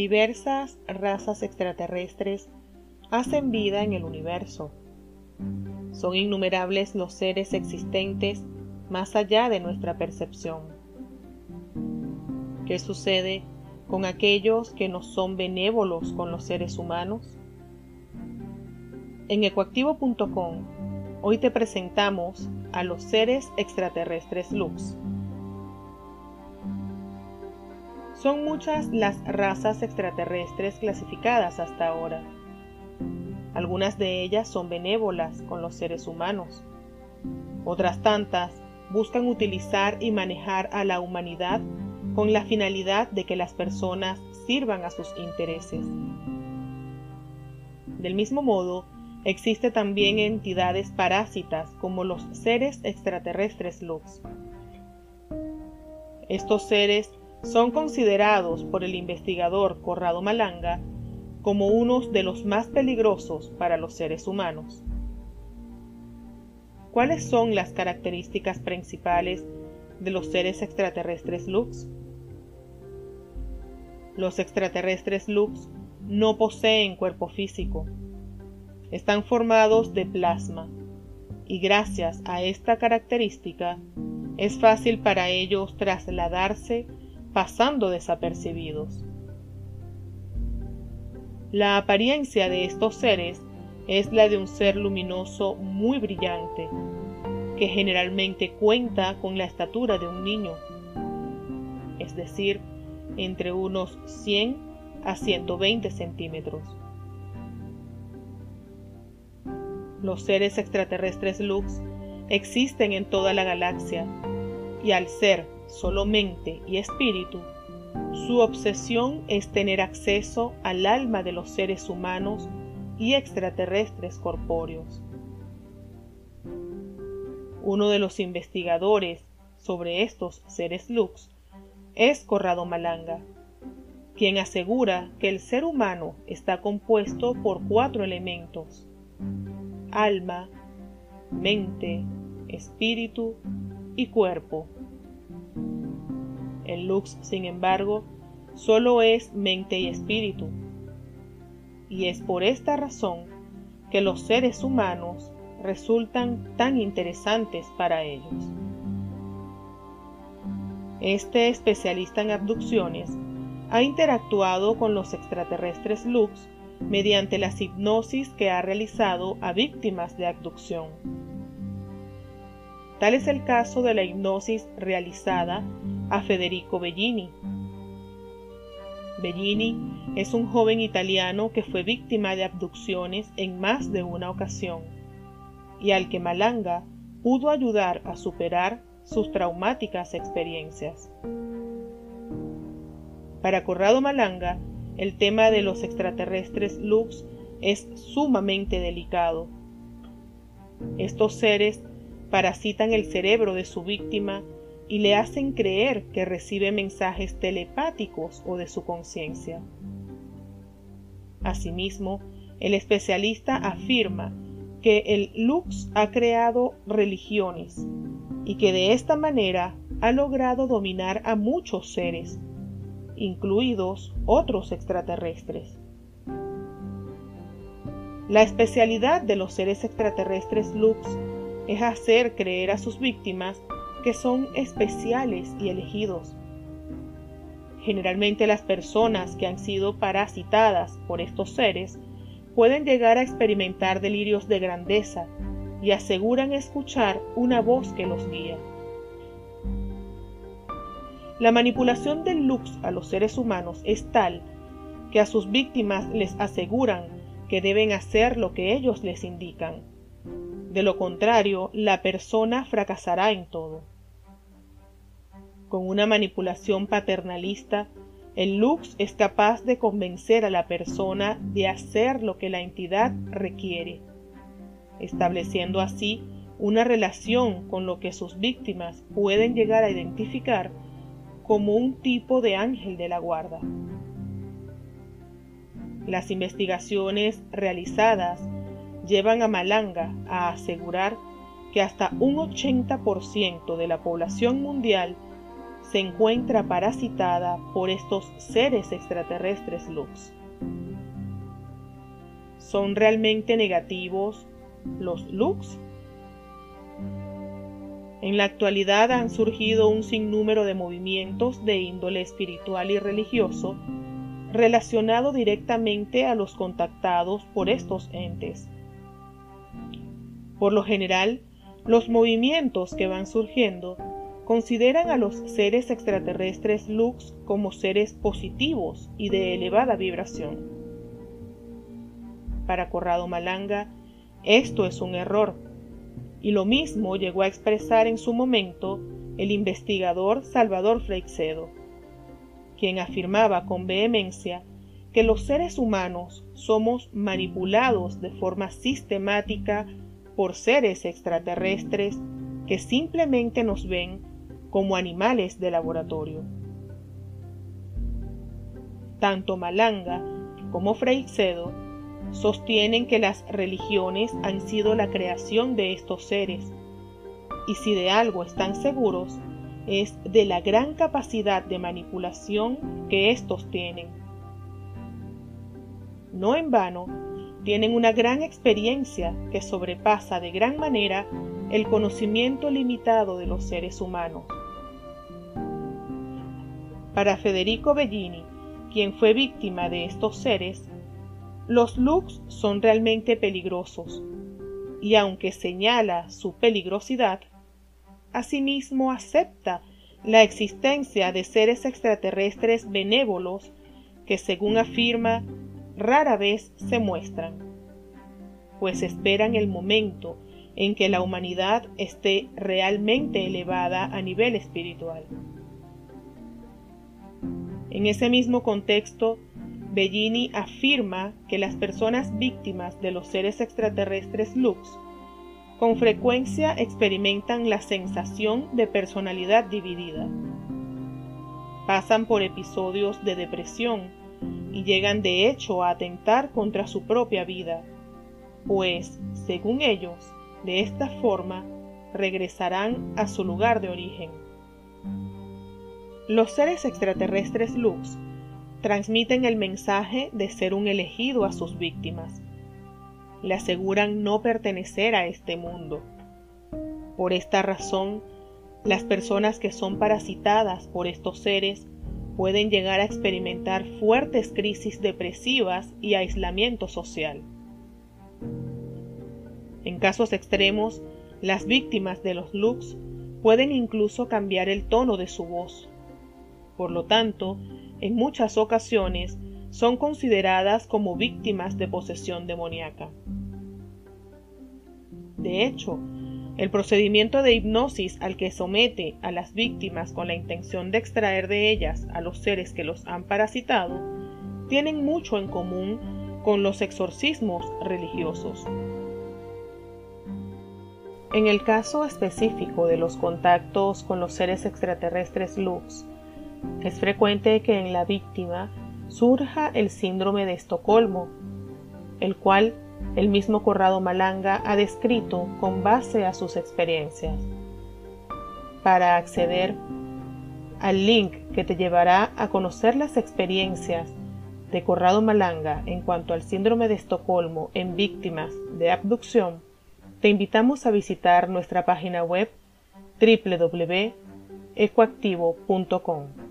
Diversas razas extraterrestres hacen vida en el universo. Son innumerables los seres existentes más allá de nuestra percepción. ¿Qué sucede con aquellos que no son benévolos con los seres humanos? En ecoactivo.com hoy te presentamos a los seres extraterrestres Lux. Son muchas las razas extraterrestres clasificadas hasta ahora. Algunas de ellas son benévolas con los seres humanos. Otras tantas buscan utilizar y manejar a la humanidad con la finalidad de que las personas sirvan a sus intereses. Del mismo modo, existe también entidades parásitas como los seres extraterrestres Lux. Estos seres son considerados por el investigador Corrado Malanga como unos de los más peligrosos para los seres humanos. ¿Cuáles son las características principales de los seres extraterrestres Lux? Los extraterrestres Lux no poseen cuerpo físico. Están formados de plasma y gracias a esta característica es fácil para ellos trasladarse pasando desapercibidos. La apariencia de estos seres es la de un ser luminoso muy brillante, que generalmente cuenta con la estatura de un niño, es decir, entre unos 100 a 120 centímetros. Los seres extraterrestres Lux existen en toda la galaxia y al ser solo mente y espíritu, su obsesión es tener acceso al alma de los seres humanos y extraterrestres corpóreos. Uno de los investigadores sobre estos seres lux es Corrado Malanga, quien asegura que el ser humano está compuesto por cuatro elementos, alma, mente, espíritu y cuerpo. El lux, sin embargo, solo es mente y espíritu. Y es por esta razón que los seres humanos resultan tan interesantes para ellos. Este especialista en abducciones ha interactuado con los extraterrestres Lux mediante las hipnosis que ha realizado a víctimas de abducción. Tal es el caso de la hipnosis realizada a Federico Bellini. Bellini es un joven italiano que fue víctima de abducciones en más de una ocasión y al que Malanga pudo ayudar a superar sus traumáticas experiencias. Para Corrado Malanga, el tema de los extraterrestres Lux es sumamente delicado. Estos seres parasitan el cerebro de su víctima y le hacen creer que recibe mensajes telepáticos o de su conciencia. Asimismo, el especialista afirma que el Lux ha creado religiones y que de esta manera ha logrado dominar a muchos seres, incluidos otros extraterrestres. La especialidad de los seres extraterrestres Lux es hacer creer a sus víctimas que son especiales y elegidos. Generalmente las personas que han sido parasitadas por estos seres pueden llegar a experimentar delirios de grandeza y aseguran escuchar una voz que los guía. La manipulación del lux a los seres humanos es tal que a sus víctimas les aseguran que deben hacer lo que ellos les indican. De lo contrario, la persona fracasará en todo. Con una manipulación paternalista, el Lux es capaz de convencer a la persona de hacer lo que la entidad requiere, estableciendo así una relación con lo que sus víctimas pueden llegar a identificar como un tipo de ángel de la guarda. Las investigaciones realizadas llevan a Malanga a asegurar que hasta un 80% de la población mundial se encuentra parasitada por estos seres extraterrestres Lux. ¿Son realmente negativos los Lux? En la actualidad han surgido un sinnúmero de movimientos de índole espiritual y religioso relacionado directamente a los contactados por estos entes. Por lo general, los movimientos que van surgiendo consideran a los seres extraterrestres Lux como seres positivos y de elevada vibración. Para Corrado Malanga, esto es un error y lo mismo llegó a expresar en su momento el investigador Salvador Freixedo, quien afirmaba con vehemencia que los seres humanos somos manipulados de forma sistemática por seres extraterrestres que simplemente nos ven como animales de laboratorio. Tanto Malanga como Freixedo sostienen que las religiones han sido la creación de estos seres, y si de algo están seguros, es de la gran capacidad de manipulación que estos tienen. No en vano, tienen una gran experiencia que sobrepasa de gran manera el conocimiento limitado de los seres humanos. Para Federico Bellini, quien fue víctima de estos seres, los looks son realmente peligrosos, y aunque señala su peligrosidad, asimismo acepta la existencia de seres extraterrestres benévolos que, según afirma, rara vez se muestran, pues esperan el momento en que la humanidad esté realmente elevada a nivel espiritual. En ese mismo contexto, Bellini afirma que las personas víctimas de los seres extraterrestres Lux con frecuencia experimentan la sensación de personalidad dividida. Pasan por episodios de depresión y llegan de hecho a atentar contra su propia vida, pues, según ellos, de esta forma regresarán a su lugar de origen. Los seres extraterrestres Lux transmiten el mensaje de ser un elegido a sus víctimas. Le aseguran no pertenecer a este mundo. Por esta razón, las personas que son parasitadas por estos seres pueden llegar a experimentar fuertes crisis depresivas y aislamiento social. En casos extremos, las víctimas de los Lux pueden incluso cambiar el tono de su voz. Por lo tanto, en muchas ocasiones son consideradas como víctimas de posesión demoníaca. De hecho, el procedimiento de hipnosis al que somete a las víctimas con la intención de extraer de ellas a los seres que los han parasitado tienen mucho en común con los exorcismos religiosos. En el caso específico de los contactos con los seres extraterrestres luz, es frecuente que en la víctima surja el síndrome de Estocolmo, el cual el mismo Corrado Malanga ha descrito con base a sus experiencias. Para acceder al link que te llevará a conocer las experiencias de Corrado Malanga en cuanto al síndrome de Estocolmo en víctimas de abducción, te invitamos a visitar nuestra página web www.ecoactivo.com.